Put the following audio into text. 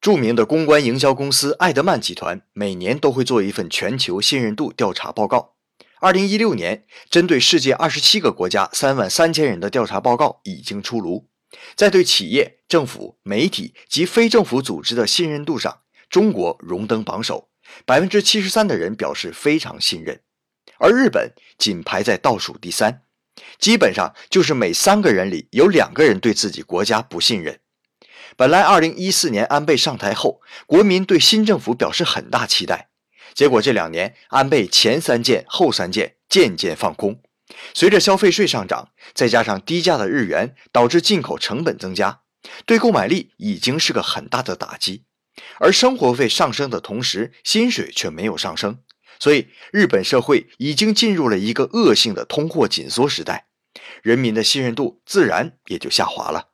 著名的公关营销公司艾德曼集团每年都会做一份全球信任度调查报告。二零一六年，针对世界二十七个国家三万三千人的调查报告已经出炉。在对企业、政府、媒体及非政府组织的信任度上，中国荣登榜首，百分之七十三的人表示非常信任，而日本仅排在倒数第三。基本上就是每三个人里有两个人对自己国家不信任。本来二零一四年安倍上台后，国民对新政府表示很大期待，结果这两年安倍前三件后三件渐渐放空。随着消费税上涨，再加上低价的日元，导致进口成本增加，对购买力已经是个很大的打击。而生活费上升的同时，薪水却没有上升，所以日本社会已经进入了一个恶性的通货紧缩时代，人民的信任度自然也就下滑了。